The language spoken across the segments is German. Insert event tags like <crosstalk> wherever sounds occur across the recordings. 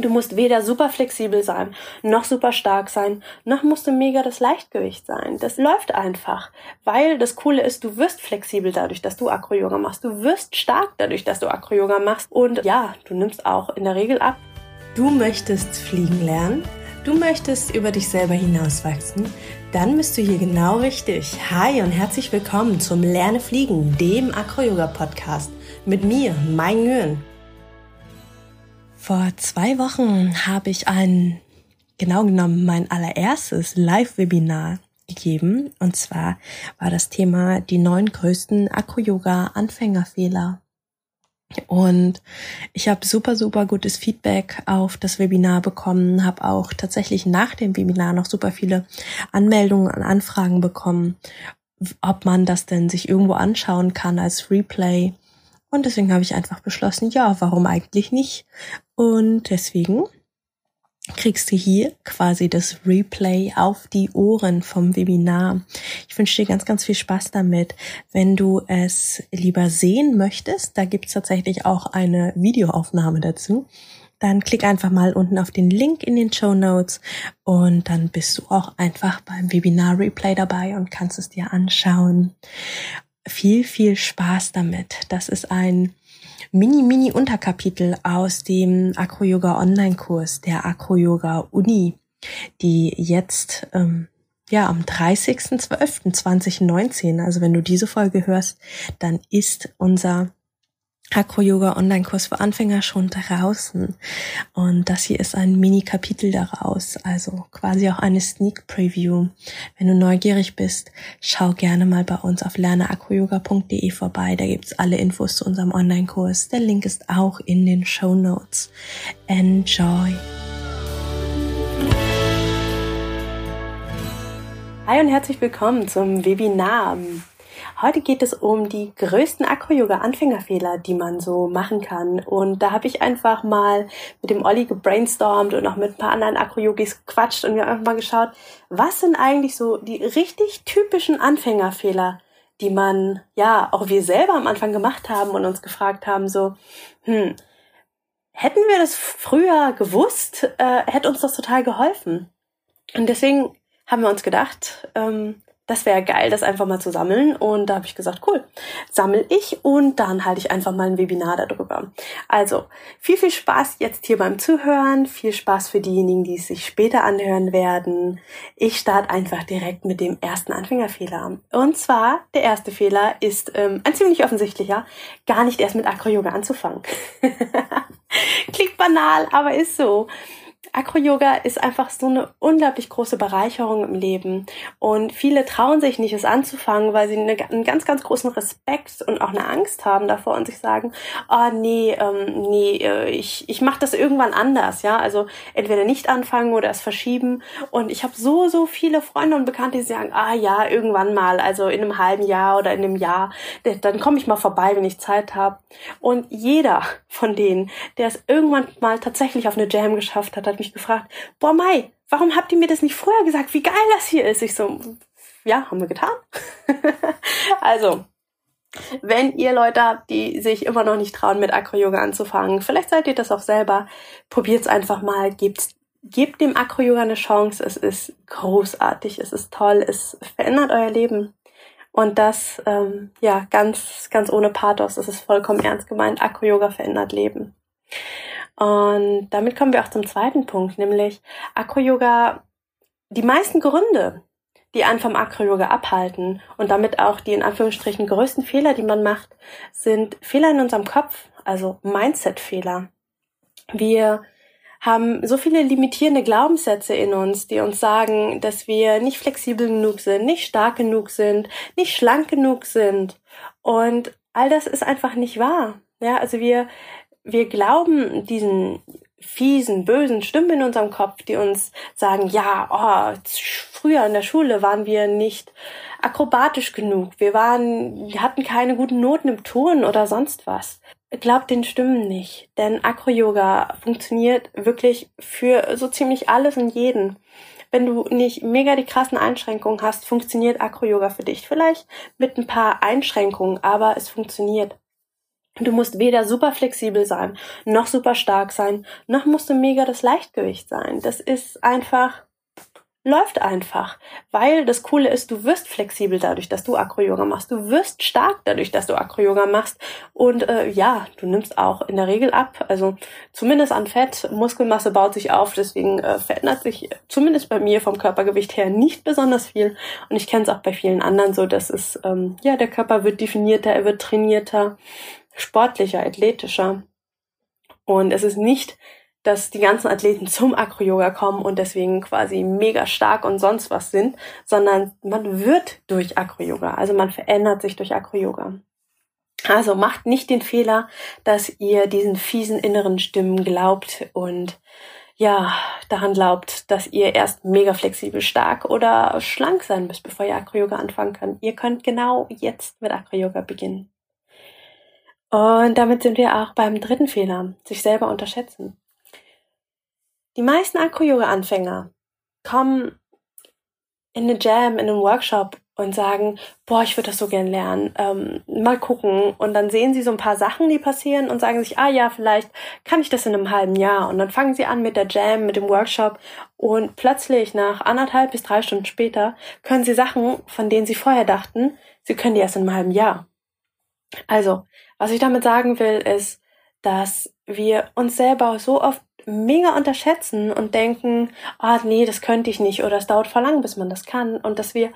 Du musst weder super flexibel sein, noch super stark sein, noch musst du mega das Leichtgewicht sein. Das läuft einfach, weil das Coole ist, du wirst flexibel dadurch, dass du Acro-Yoga machst. Du wirst stark dadurch, dass du Acro-Yoga machst. Und ja, du nimmst auch in der Regel ab. Du möchtest fliegen lernen? Du möchtest über dich selber hinauswachsen? Dann bist du hier genau richtig. Hi und herzlich willkommen zum Lerne Fliegen, dem Acro-Yoga-Podcast. Mit mir, Mein Nguyen. Vor zwei Wochen habe ich ein, genau genommen mein allererstes Live-Webinar gegeben. Und zwar war das Thema die neun größten Akro-Yoga-Anfängerfehler. Und ich habe super, super gutes Feedback auf das Webinar bekommen, habe auch tatsächlich nach dem Webinar noch super viele Anmeldungen und Anfragen bekommen, ob man das denn sich irgendwo anschauen kann als Replay. Und deswegen habe ich einfach beschlossen, ja, warum eigentlich nicht? Und deswegen kriegst du hier quasi das Replay auf die Ohren vom Webinar. Ich wünsche dir ganz, ganz viel Spaß damit. Wenn du es lieber sehen möchtest, da gibt es tatsächlich auch eine Videoaufnahme dazu. Dann klick einfach mal unten auf den Link in den Show Notes und dann bist du auch einfach beim Webinar Replay dabei und kannst es dir anschauen viel, viel Spaß damit. Das ist ein Mini-Mini-Unterkapitel aus dem Acro-Yoga-Online-Kurs der Acro-Yoga-Uni, die jetzt ähm, ja am 30.12.2019, also wenn du diese Folge hörst, dann ist unser Acro-Yoga Online-Kurs für Anfänger schon draußen. Und das hier ist ein Mini-Kapitel daraus, also quasi auch eine Sneak Preview. Wenn du neugierig bist, schau gerne mal bei uns auf lerneacroyoga.de vorbei. Da gibt's alle Infos zu unserem Online-Kurs. Der Link ist auch in den Show Notes. Enjoy! Hi und herzlich willkommen zum Webinar Heute geht es um die größten Acro-Yoga-Anfängerfehler, die man so machen kann. Und da habe ich einfach mal mit dem Olli gebrainstormt und auch mit ein paar anderen Acro-Yogis gequatscht und haben einfach mal geschaut, was sind eigentlich so die richtig typischen Anfängerfehler, die man, ja, auch wir selber am Anfang gemacht haben und uns gefragt haben, so, hm, hätten wir das früher gewusst, äh, hätte uns das total geholfen. Und deswegen haben wir uns gedacht, ähm, das wäre geil, das einfach mal zu sammeln. Und da habe ich gesagt, cool, sammel ich und dann halte ich einfach mal ein Webinar darüber. Also viel, viel Spaß jetzt hier beim Zuhören. Viel Spaß für diejenigen, die es sich später anhören werden. Ich starte einfach direkt mit dem ersten Anfängerfehler. Und zwar, der erste Fehler ist ähm, ein ziemlich offensichtlicher, gar nicht erst mit Acro-Yoga anzufangen. <laughs> Klingt banal, aber ist so. Acro-Yoga ist einfach so eine unglaublich große Bereicherung im Leben. Und viele trauen sich nicht, es anzufangen, weil sie eine, einen ganz, ganz großen Respekt und auch eine Angst haben davor und sich sagen, oh nee, ähm, nee, äh, ich, ich mache das irgendwann anders. Ja, Also entweder nicht anfangen oder es verschieben. Und ich habe so, so viele Freunde und Bekannte, die sagen, ah ja, irgendwann mal, also in einem halben Jahr oder in einem Jahr, dann komme ich mal vorbei, wenn ich Zeit habe. Und jeder von denen, der es irgendwann mal tatsächlich auf eine Jam geschafft hat, hat mich gefragt, boah Mai, warum habt ihr mir das nicht vorher gesagt, wie geil das hier ist? Ich so, ja, haben wir getan. <laughs> also, wenn ihr Leute habt, die sich immer noch nicht trauen, mit Acro-Yoga anzufangen, vielleicht seid ihr das auch selber, probiert es einfach mal, gebt, gebt dem Acro-Yoga eine Chance. Es ist großartig, es ist toll, es verändert euer Leben. Und das, ähm, ja, ganz, ganz ohne Pathos, es ist vollkommen ernst gemeint. Acro-Yoga verändert Leben. Und damit kommen wir auch zum zweiten Punkt, nämlich Acro-Yoga, die meisten Gründe, die einen vom Acro-Yoga abhalten und damit auch die in Anführungsstrichen größten Fehler, die man macht, sind Fehler in unserem Kopf, also Mindset-Fehler. Wir haben so viele limitierende Glaubenssätze in uns, die uns sagen, dass wir nicht flexibel genug sind, nicht stark genug sind, nicht schlank genug sind. Und all das ist einfach nicht wahr. Ja, also wir, wir glauben diesen fiesen, bösen Stimmen in unserem Kopf, die uns sagen, ja, oh, früher in der Schule waren wir nicht akrobatisch genug, wir waren, wir hatten keine guten Noten im Turnen oder sonst was. Glaubt den Stimmen nicht, denn Acro-Yoga funktioniert wirklich für so ziemlich alles und jeden. Wenn du nicht mega die krassen Einschränkungen hast, funktioniert Acro-Yoga für dich. Vielleicht mit ein paar Einschränkungen, aber es funktioniert. Du musst weder super flexibel sein, noch super stark sein, noch musst du mega das Leichtgewicht sein. Das ist einfach läuft einfach, weil das Coole ist, du wirst flexibel dadurch, dass du Acro-Yoga machst. Du wirst stark dadurch, dass du Acro-Yoga machst. Und äh, ja, du nimmst auch in der Regel ab, also zumindest an Fett. Muskelmasse baut sich auf, deswegen äh, verändert sich zumindest bei mir vom Körpergewicht her nicht besonders viel. Und ich kenne es auch bei vielen anderen so, dass es, ähm, ja, der Körper wird definierter, er wird trainierter, sportlicher, athletischer. Und es ist nicht dass die ganzen Athleten zum Acro-Yoga kommen und deswegen quasi mega stark und sonst was sind, sondern man wird durch Acro-Yoga, also man verändert sich durch Acro-Yoga. Also macht nicht den Fehler, dass ihr diesen fiesen inneren Stimmen glaubt und ja, daran glaubt, dass ihr erst mega flexibel, stark oder schlank sein müsst, bevor ihr Acro-Yoga anfangen könnt. Ihr könnt genau jetzt mit Acro-Yoga beginnen. Und damit sind wir auch beim dritten Fehler, sich selber unterschätzen. Die meisten Acro-Yoga-Anfänger kommen in eine Jam, in einen Workshop und sagen, boah, ich würde das so gern lernen, ähm, mal gucken. Und dann sehen sie so ein paar Sachen, die passieren und sagen sich, ah ja, vielleicht kann ich das in einem halben Jahr. Und dann fangen sie an mit der Jam, mit dem Workshop und plötzlich nach anderthalb bis drei Stunden später können sie Sachen, von denen sie vorher dachten, sie können die erst in einem halben Jahr. Also, was ich damit sagen will, ist, dass wir uns selber so oft mega unterschätzen und denken, ah nee, das könnte ich nicht oder es dauert lang, bis man das kann und dass wir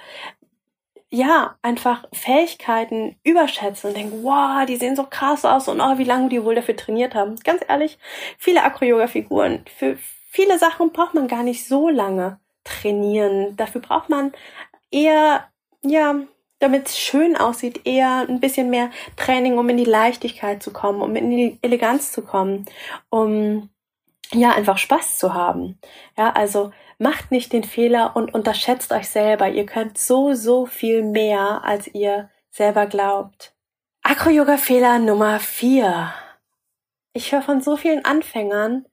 ja einfach Fähigkeiten überschätzen und denken, wow, die sehen so krass aus und oh, wie lange die wohl dafür trainiert haben. Ganz ehrlich, viele Acro-Yoga-Figuren, für viele Sachen braucht man gar nicht so lange trainieren. Dafür braucht man eher, ja, damit es schön aussieht, eher ein bisschen mehr Training, um in die Leichtigkeit zu kommen, um in die Eleganz zu kommen, um ja, einfach Spaß zu haben. Ja, also macht nicht den Fehler und unterschätzt euch selber. Ihr könnt so, so viel mehr, als ihr selber glaubt. Acro-Yoga-Fehler Nummer vier. Ich höre von so vielen Anfängern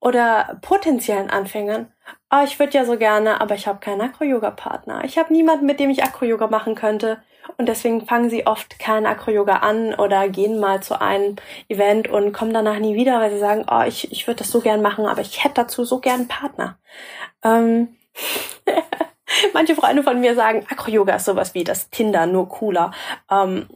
oder potenziellen Anfängern, oh, ich würde ja so gerne, aber ich habe keinen Acro-Yoga-Partner. Ich habe niemanden, mit dem ich Acro-Yoga machen könnte. Und deswegen fangen sie oft kein Acro-Yoga an oder gehen mal zu einem Event und kommen danach nie wieder, weil sie sagen, oh, ich, ich würde das so gern machen, aber ich hätte dazu so gern einen Partner. Ähm <laughs> Manche Freunde von mir sagen, Acro-Yoga ist sowas wie das Tinder, nur cooler. Ähm,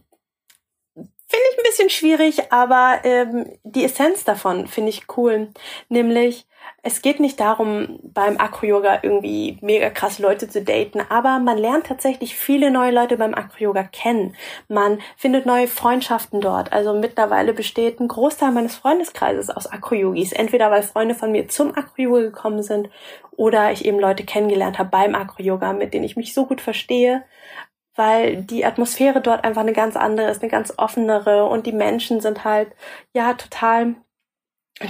bisschen schwierig, aber ähm, die Essenz davon finde ich cool. Nämlich, es geht nicht darum, beim Acro-Yoga irgendwie mega krass Leute zu daten, aber man lernt tatsächlich viele neue Leute beim Acro-Yoga kennen. Man findet neue Freundschaften dort. Also mittlerweile besteht ein Großteil meines Freundeskreises aus Acro-Yogis. Entweder weil Freunde von mir zum Acro-Yoga gekommen sind oder ich eben Leute kennengelernt habe beim Acro-Yoga, mit denen ich mich so gut verstehe, weil die Atmosphäre dort einfach eine ganz andere ist, eine ganz offenere und die Menschen sind halt, ja, total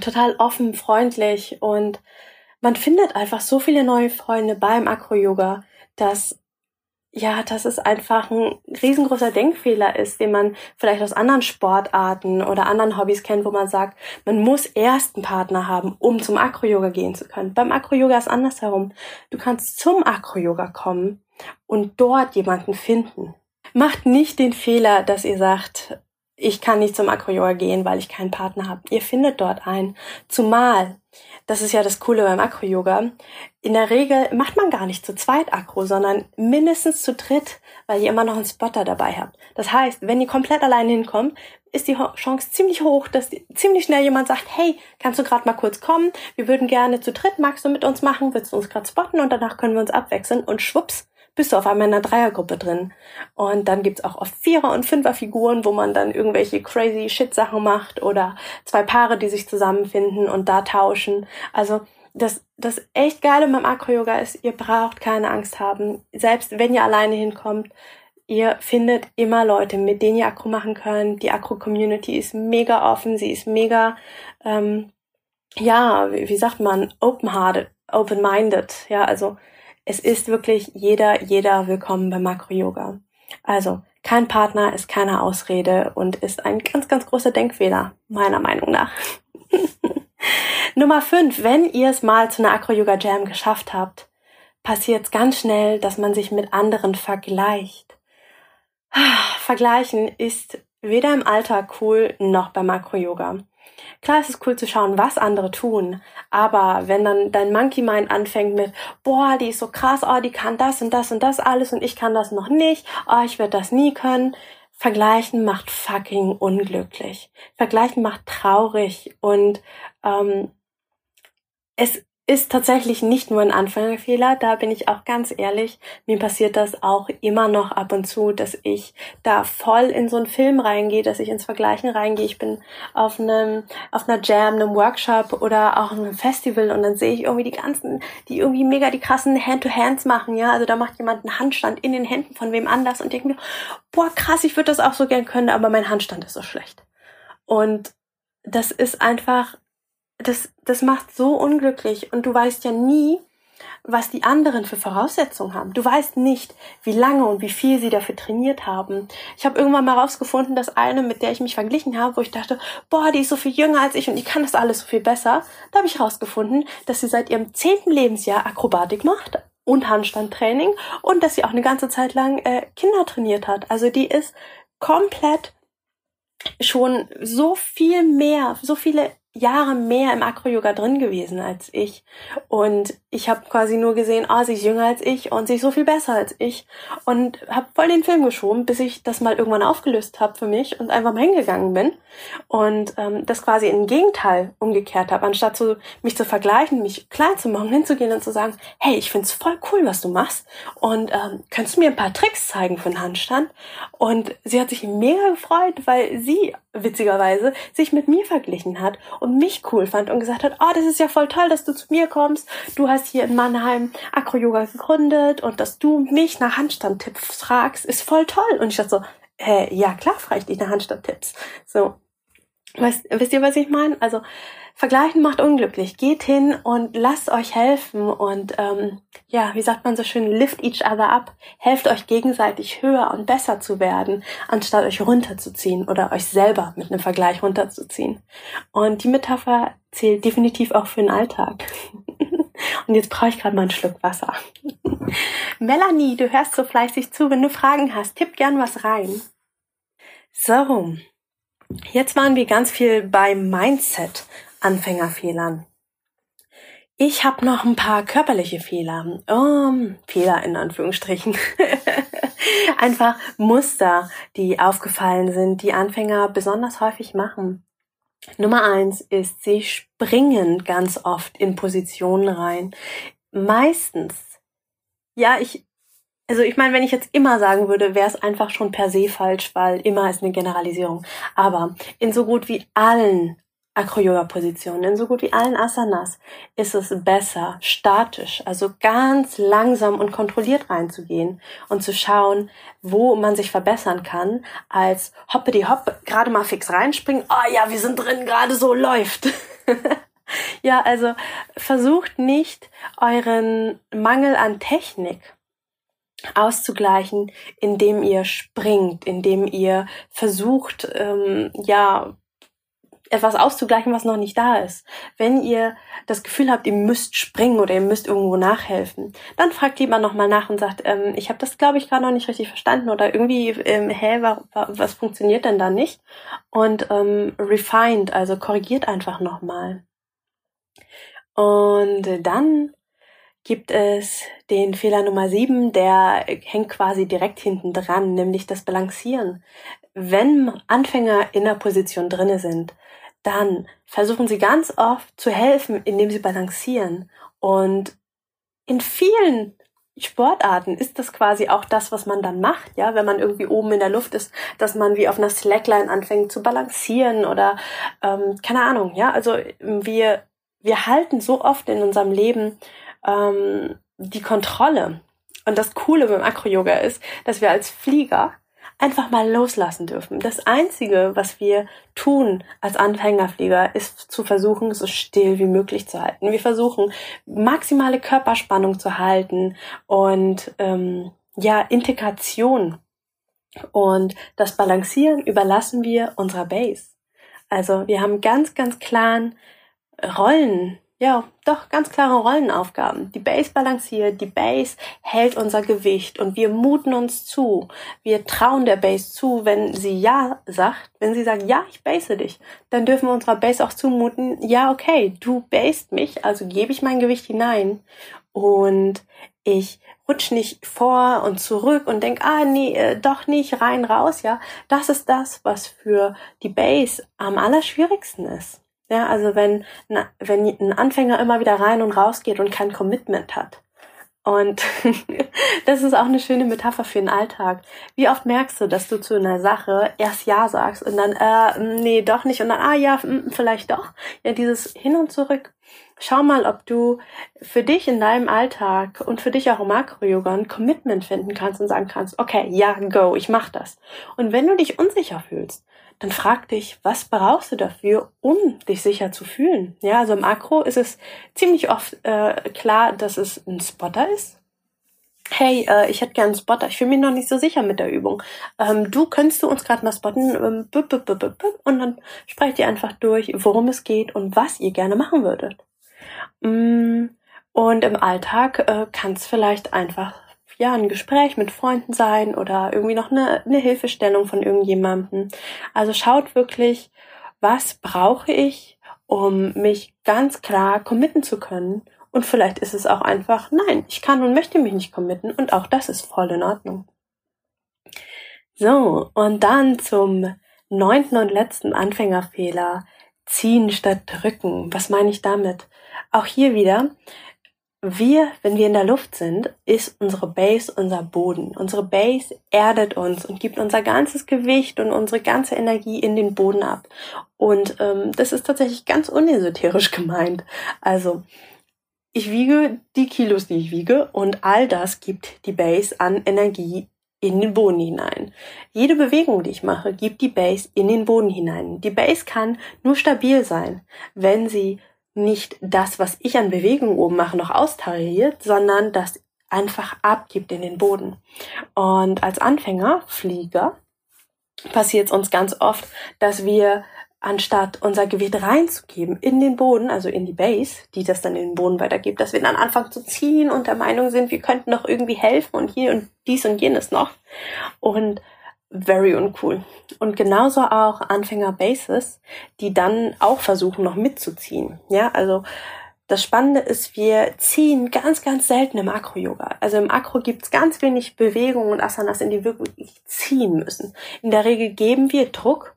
total offen, freundlich und man findet einfach so viele neue Freunde beim Acro-Yoga, dass ja, dass es einfach ein riesengroßer Denkfehler ist, den man vielleicht aus anderen Sportarten oder anderen Hobbys kennt, wo man sagt, man muss erst einen Partner haben, um zum Acro-Yoga gehen zu können. Beim Acro-Yoga ist andersherum. Du kannst zum Acro-Yoga kommen und dort jemanden finden. Macht nicht den Fehler, dass ihr sagt, ich kann nicht zum Acro-Yoga gehen, weil ich keinen Partner habe. Ihr findet dort einen. Zumal, das ist ja das Coole beim Acro-Yoga, in der Regel macht man gar nicht zu zweit Acro, sondern mindestens zu dritt, weil ihr immer noch einen Spotter dabei habt. Das heißt, wenn ihr komplett allein hinkommt, ist die Chance ziemlich hoch, dass ziemlich schnell jemand sagt, hey, kannst du gerade mal kurz kommen? Wir würden gerne zu dritt, magst du mit uns machen? Willst du uns gerade spotten? Und danach können wir uns abwechseln und schwupps, bist du auf einmal in einer Dreiergruppe drin. Und dann gibt's auch oft Vierer- und Fünfer-Figuren, wo man dann irgendwelche crazy Shit-Sachen macht oder zwei Paare, die sich zusammenfinden und da tauschen. Also das, das echt Geile beim Acro-Yoga ist, ihr braucht keine Angst haben. Selbst wenn ihr alleine hinkommt, ihr findet immer Leute, mit denen ihr Acro machen könnt. Die Acro-Community ist mega offen, sie ist mega, ähm, ja, wie, wie sagt man, open-hearted, open-minded. Ja, also es ist wirklich jeder, jeder willkommen beim Makro-Yoga. Also, kein Partner ist keine Ausrede und ist ein ganz, ganz großer Denkfehler, meiner Meinung nach. <laughs> Nummer 5. Wenn ihr es mal zu einer Acro-Yoga-Jam geschafft habt, passiert es ganz schnell, dass man sich mit anderen vergleicht. Vergleichen ist weder im Alltag cool noch beim Makro-Yoga. Klar ist cool zu schauen, was andere tun, aber wenn dann dein Monkey Mind anfängt mit, boah, die ist so krass, oh, die kann das und das und das alles und ich kann das noch nicht, oh, ich werde das nie können. Vergleichen macht fucking unglücklich. Vergleichen macht traurig und ähm, es ist tatsächlich nicht nur ein Anfängerfehler, da bin ich auch ganz ehrlich. Mir passiert das auch immer noch ab und zu, dass ich da voll in so einen Film reingehe, dass ich ins Vergleichen reingehe. Ich bin auf einem, auf einer Jam, einem Workshop oder auch einem Festival und dann sehe ich irgendwie die ganzen, die irgendwie mega die krassen Hand-to-Hands machen, ja. Also da macht jemand einen Handstand in den Händen von wem anders und denke mir, boah, krass, ich würde das auch so gern können, aber mein Handstand ist so schlecht. Und das ist einfach das, das macht so unglücklich und du weißt ja nie, was die anderen für Voraussetzungen haben. Du weißt nicht, wie lange und wie viel sie dafür trainiert haben. Ich habe irgendwann mal rausgefunden, dass eine, mit der ich mich verglichen habe, wo ich dachte, boah, die ist so viel jünger als ich und die kann das alles so viel besser, da habe ich rausgefunden, dass sie seit ihrem zehnten Lebensjahr Akrobatik macht und Handstandtraining und dass sie auch eine ganze Zeit lang äh, Kinder trainiert hat. Also die ist komplett schon so viel mehr, so viele Jahre mehr im Acro-Yoga drin gewesen als ich. Und ich habe quasi nur gesehen, oh, sie ist jünger als ich und sie ist so viel besser als ich. Und habe voll den Film geschoben, bis ich das mal irgendwann aufgelöst habe für mich und einfach mal hingegangen bin. Und ähm, das quasi im Gegenteil umgekehrt habe. Anstatt so, mich zu vergleichen, mich klein zu machen, hinzugehen und zu sagen, hey, ich find's voll cool, was du machst. Und ähm, kannst du mir ein paar Tricks zeigen für den Handstand? Und sie hat sich mega gefreut, weil sie witzigerweise sich mit mir verglichen hat und mich cool fand und gesagt hat, oh, das ist ja voll toll, dass du zu mir kommst. Du hast hier in Mannheim Acro-Yoga gegründet und dass du mich nach Handstandtipps fragst, ist voll toll. Und ich dachte so, äh, ja klar, frage ich dich nach Handstandtipps. So, weißt, wisst ihr, was ich meine? Also Vergleichen macht unglücklich. Geht hin und lasst euch helfen und ähm, ja, wie sagt man so schön, lift each other up. Helft euch gegenseitig höher und besser zu werden, anstatt euch runterzuziehen oder euch selber mit einem Vergleich runterzuziehen. Und die Metapher zählt definitiv auch für den Alltag. <laughs> und jetzt brauche ich gerade mal einen Schluck Wasser. <laughs> Melanie, du hörst so fleißig zu. Wenn du Fragen hast, tipp gern was rein. So, jetzt waren wir ganz viel beim Mindset Anfängerfehlern. Ich habe noch ein paar körperliche Fehler. Oh, Fehler in Anführungsstrichen. <laughs> Einfach Muster, die aufgefallen sind, die Anfänger besonders häufig machen. Nummer eins ist, sie springen ganz oft in Positionen rein. Meistens. Ja, ich, also ich meine, wenn ich jetzt immer sagen würde, wäre es einfach schon per se falsch, weil immer ist eine Generalisierung. Aber in so gut wie allen Acro-Yoga-Positionen, in so gut wie allen Asanas ist es besser, statisch, also ganz langsam und kontrolliert reinzugehen und zu schauen, wo man sich verbessern kann, als hoppe die hopp, gerade mal fix reinspringen, oh ja, wir sind drin, gerade so läuft. <laughs> ja, also versucht nicht euren Mangel an Technik auszugleichen, indem ihr springt, indem ihr versucht, ähm, ja, etwas auszugleichen, was noch nicht da ist. Wenn ihr das Gefühl habt, ihr müsst springen oder ihr müsst irgendwo nachhelfen, dann fragt lieber nochmal nach und sagt, ähm, ich habe das, glaube ich, gerade noch nicht richtig verstanden oder irgendwie, ähm, hä, wa, wa, was funktioniert denn da nicht? Und ähm, refined, also korrigiert einfach nochmal. Und dann gibt es den Fehler Nummer sieben, der hängt quasi direkt hinten dran, nämlich das Balancieren. Wenn Anfänger in der Position drinne sind, dann versuchen sie ganz oft zu helfen, indem sie balancieren. Und in vielen Sportarten ist das quasi auch das, was man dann macht, ja, wenn man irgendwie oben in der Luft ist, dass man wie auf einer Slackline anfängt zu balancieren oder ähm, keine Ahnung, ja, also wir wir halten so oft in unserem Leben ähm, die Kontrolle. Und das Coole beim Acro-Yoga ist, dass wir als Flieger einfach mal loslassen dürfen. Das Einzige, was wir tun als Anfängerflieger, ist zu versuchen, so still wie möglich zu halten. Wir versuchen, maximale Körperspannung zu halten und ähm, ja, Integration. Und das Balancieren überlassen wir unserer Base. Also wir haben ganz, ganz klaren Rollen, ja, doch ganz klare Rollenaufgaben. Die Base balanciert, die Base hält unser Gewicht und wir muten uns zu. Wir trauen der Base zu, wenn sie Ja sagt. Wenn sie sagt, ja, ich base dich, dann dürfen wir unserer Base auch zumuten, ja, okay, du basest mich, also gebe ich mein Gewicht hinein und ich rutsch nicht vor und zurück und denk, ah, nee, äh, doch nicht, rein, raus, ja. Das ist das, was für die Base am allerschwierigsten ist. Ja, also wenn, wenn ein Anfänger immer wieder rein und raus geht und kein Commitment hat. Und <laughs> das ist auch eine schöne Metapher für den Alltag. Wie oft merkst du, dass du zu einer Sache erst Ja sagst und dann, äh, nee, doch nicht und dann, ah ja, vielleicht doch. Ja, dieses Hin und Zurück. Schau mal, ob du für dich in deinem Alltag und für dich auch im Makro-Yoga ein Commitment finden kannst und sagen kannst, okay, ja, go, ich mach das. Und wenn du dich unsicher fühlst, dann frag dich, was brauchst du dafür, um dich sicher zu fühlen? Ja, also im Akro ist es ziemlich oft äh, klar, dass es ein Spotter ist. Hey, äh, ich hätte gern einen Spotter. Ich fühle mich noch nicht so sicher mit der Übung. Ähm, du könntest du uns gerade mal spotten ähm, b -b -b und dann sprecht ihr einfach durch, worum es geht und was ihr gerne machen würdet. Mm, und im Alltag äh, kann es vielleicht einfach ja, ein Gespräch mit Freunden sein oder irgendwie noch eine, eine Hilfestellung von irgendjemandem. Also schaut wirklich, was brauche ich, um mich ganz klar committen zu können. Und vielleicht ist es auch einfach, nein, ich kann und möchte mich nicht committen und auch das ist voll in Ordnung. So, und dann zum neunten und letzten Anfängerfehler. Ziehen statt drücken. Was meine ich damit? Auch hier wieder, wir, wenn wir in der Luft sind, ist unsere Base unser Boden. Unsere Base erdet uns und gibt unser ganzes Gewicht und unsere ganze Energie in den Boden ab. Und ähm, das ist tatsächlich ganz unesoterisch <laughs> gemeint. Also ich wiege die Kilos, die ich wiege, und all das gibt die Base an Energie in den Boden hinein. Jede Bewegung, die ich mache, gibt die Base in den Boden hinein. Die Base kann nur stabil sein, wenn sie nicht das, was ich an Bewegung oben mache, noch austariert, sondern das einfach abgibt in den Boden. Und als Anfänger, Flieger, passiert es uns ganz oft, dass wir anstatt unser Gewicht reinzugeben in den Boden, also in die Base, die das dann in den Boden weitergibt, dass wir dann anfangen zu ziehen und der Meinung sind, wir könnten noch irgendwie helfen und hier und dies und jenes noch. Und very uncool. Und genauso auch Anfänger-Bases, die dann auch versuchen, noch mitzuziehen. Ja, also das Spannende ist, wir ziehen ganz, ganz selten im Akro-Yoga. Also im Akro gibt's ganz wenig Bewegungen und Asanas, in die wir wirklich ziehen müssen. In der Regel geben wir Druck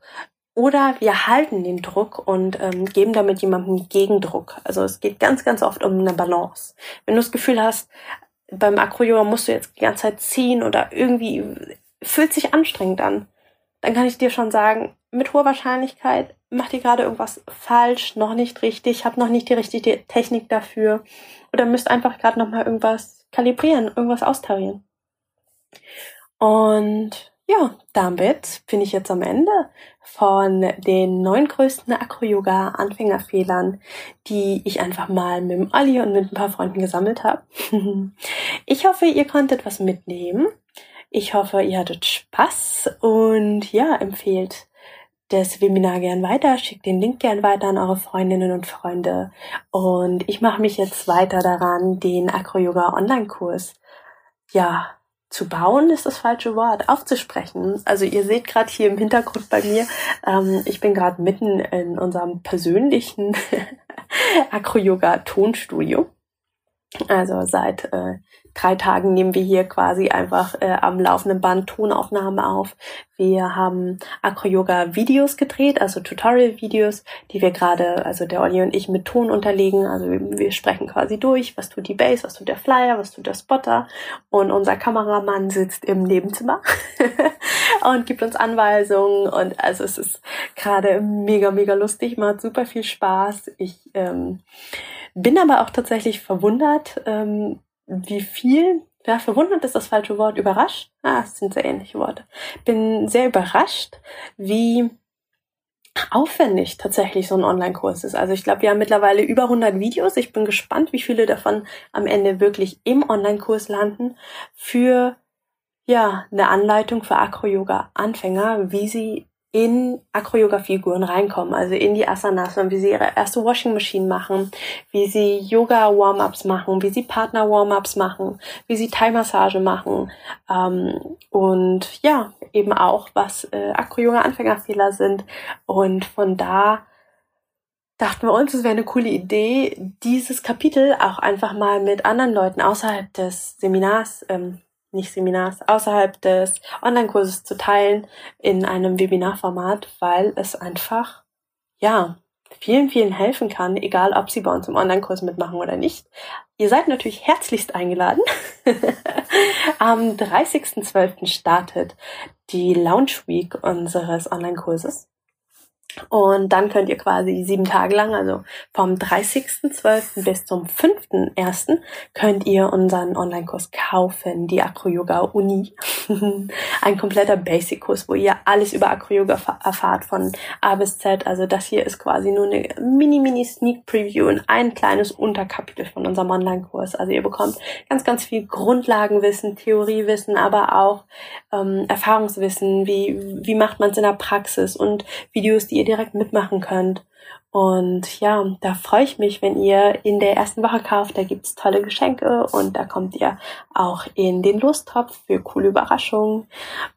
oder wir halten den Druck und ähm, geben damit jemandem Gegendruck. Also es geht ganz, ganz oft um eine Balance. Wenn du das Gefühl hast, beim Akro-Yoga musst du jetzt die ganze Zeit ziehen oder irgendwie fühlt sich anstrengend an, dann kann ich dir schon sagen, mit hoher Wahrscheinlichkeit macht ihr gerade irgendwas falsch, noch nicht richtig, habt noch nicht die richtige Technik dafür oder müsst einfach gerade noch mal irgendwas kalibrieren, irgendwas austarieren. Und ja, damit bin ich jetzt am Ende von den neun größten Acro-Yoga-Anfängerfehlern, die ich einfach mal mit dem Olli und mit ein paar Freunden gesammelt habe. <laughs> ich hoffe, ihr konntet was mitnehmen. Ich hoffe, ihr hattet Spaß und ja, empfehlt das Webinar gern weiter, schickt den Link gern weiter an eure Freundinnen und Freunde. Und ich mache mich jetzt weiter daran, den Acro-Yoga Online-Kurs, ja, zu bauen ist das falsche Wort, aufzusprechen. Also ihr seht gerade hier im Hintergrund bei mir, ähm, ich bin gerade mitten in unserem persönlichen <laughs> Acro-Yoga-Tonstudio. Also seit äh, drei Tagen nehmen wir hier quasi einfach äh, am laufenden Band Tonaufnahmen auf. Wir haben Acro-Yoga-Videos gedreht, also Tutorial-Videos, die wir gerade, also der Olli und ich mit Ton unterlegen. Also wir, wir, sprechen quasi durch, was tut die Base, was tut der Flyer, was tut der Spotter. Und unser Kameramann sitzt im Nebenzimmer <laughs> und gibt uns Anweisungen. Und also es ist gerade mega, mega lustig, macht super viel Spaß. Ich ähm, bin aber auch tatsächlich verwundert, ähm, wie viel, ja, verwundert ist das falsche Wort, überrascht, ah, es sind sehr ähnliche Worte, bin sehr überrascht, wie aufwendig tatsächlich so ein Online-Kurs ist. Also ich glaube, wir haben mittlerweile über 100 Videos. Ich bin gespannt, wie viele davon am Ende wirklich im Online-Kurs landen für ja eine Anleitung für Acro-Yoga-Anfänger, wie sie in Acro-Yoga-Figuren reinkommen, also in die Asanas und wie sie ihre erste Washing Machine machen, wie sie Yoga-Warm-Ups machen, wie sie Partner-Warm-Ups machen, wie sie Thai-Massage machen ähm, und ja, eben auch, was äh, Acro-Yoga-Anfängerfehler sind. Und von da dachten wir uns, es wäre eine coole Idee, dieses Kapitel auch einfach mal mit anderen Leuten außerhalb des Seminars ähm, nicht Seminars, außerhalb des Online-Kurses zu teilen in einem Webinarformat, weil es einfach, ja, vielen, vielen helfen kann, egal ob sie bei uns im Online-Kurs mitmachen oder nicht. Ihr seid natürlich herzlichst eingeladen. <laughs> Am 30.12. startet die Launch Week unseres Online-Kurses. Und dann könnt ihr quasi sieben Tage lang, also vom 30.12. bis zum 5.1. könnt ihr unseren Online-Kurs kaufen, die Acro-Yoga Uni. <laughs> Ein kompletter Basic-Kurs, wo ihr alles über Acro-Yoga erfahrt von A bis Z. Also das hier ist quasi nur eine mini-mini-Sneak-Preview und ein kleines Unterkapitel von unserem Online-Kurs. Also ihr bekommt ganz, ganz viel Grundlagenwissen, Theoriewissen, aber auch ähm, Erfahrungswissen, wie, wie macht man es in der Praxis und Videos, die ihr direkt mitmachen könnt. Und ja, da freue ich mich, wenn ihr in der ersten Woche kauft. Da gibt's tolle Geschenke und da kommt ihr auch in den Lostopf für coole Überraschungen.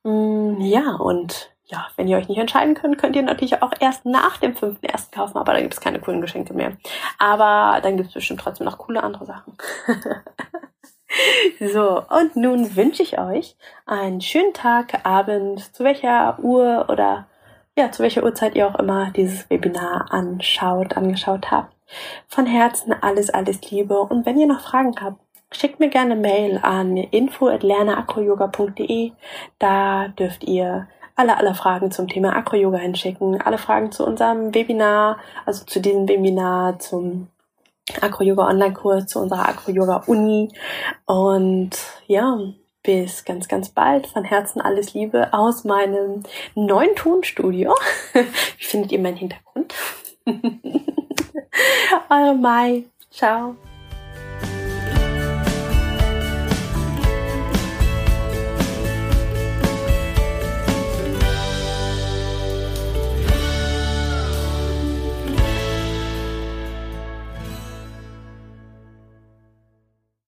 Mm, ja, und ja, wenn ihr euch nicht entscheiden könnt, könnt ihr natürlich auch erst nach dem fünften ersten kaufen, aber da gibt es keine coolen Geschenke mehr. Aber dann gibt es bestimmt trotzdem noch coole andere Sachen. <laughs> so, und nun wünsche ich euch einen schönen Tag, Abend, zu welcher Uhr oder ja, zu welcher Uhrzeit ihr auch immer dieses Webinar anschaut, angeschaut habt. Von Herzen alles, alles Liebe. Und wenn ihr noch Fragen habt, schickt mir gerne Mail an info.lerneakroyoga.de. Da dürft ihr alle, alle Fragen zum Thema Acro-Yoga hinschicken, alle Fragen zu unserem Webinar, also zu diesem Webinar, zum Acro-Yoga Online-Kurs, zu unserer Acro-Yoga Uni. Und ja, bis ganz, ganz bald. Von Herzen alles Liebe aus meinem neuen Tonstudio. <laughs> Wie findet ihr meinen Hintergrund? <laughs> Eure Mai. Ciao.